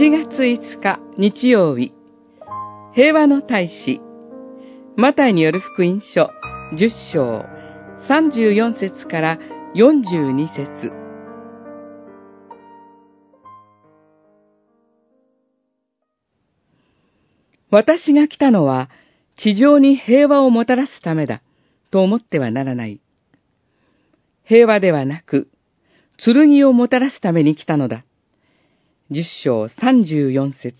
7月5日日曜日、平和の大使、マタイによる福音書10章34節から42節私が来たのは地上に平和をもたらすためだと思ってはならない。平和ではなく、剣をもたらすために来たのだ。十章三十四節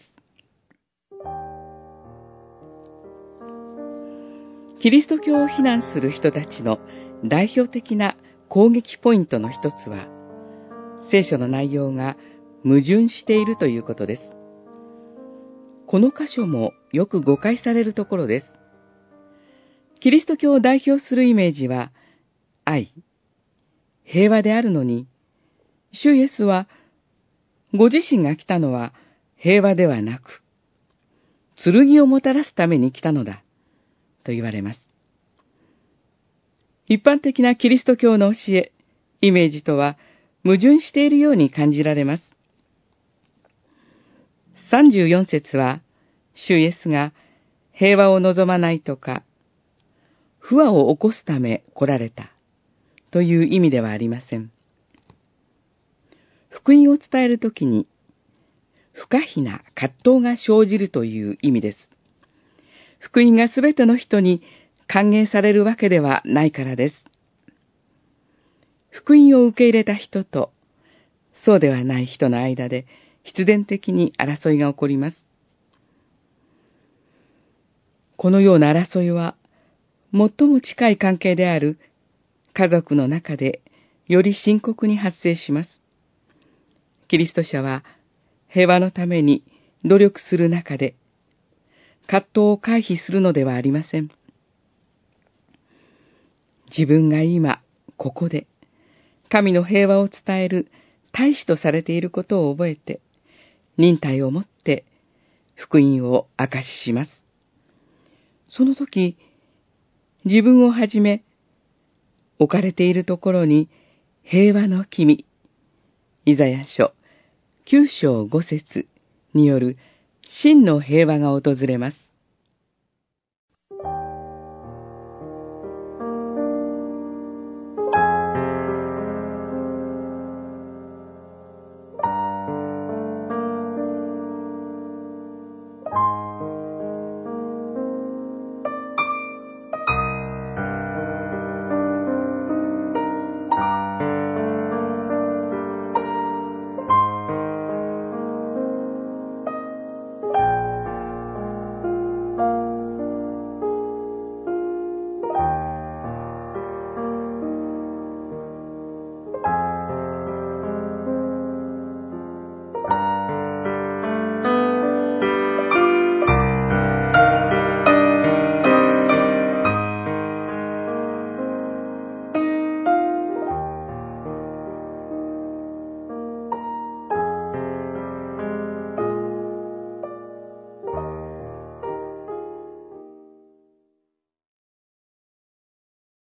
キリスト教を非難する人たちの代表的な攻撃ポイントの一つは、聖書の内容が矛盾しているということです。この箇所もよく誤解されるところです。キリスト教を代表するイメージは、愛、平和であるのに、主イエスはご自身が来たのは平和ではなく、剣をもたらすために来たのだ、と言われます。一般的なキリスト教の教え、イメージとは矛盾しているように感じられます。34節は、主イエスが平和を望まないとか、不和を起こすため来られたという意味ではありません。福音を伝えるときに、不可避な葛藤が生じるという意味です。福音がすべての人に歓迎されるわけではないからです。福音を受け入れた人と、そうではない人の間で必然的に争いが起こります。このような争いは、最も近い関係である家族の中でより深刻に発生します。キリスト者は平和のために努力する中で、葛藤を回避するのではありません。自分が今、ここで、神の平和を伝える大使とされていることを覚えて、忍耐をもって福音を明かしします。その時、自分をはじめ、置かれているところに平和の君、イザヤ書九章五節による真の平和が訪れます。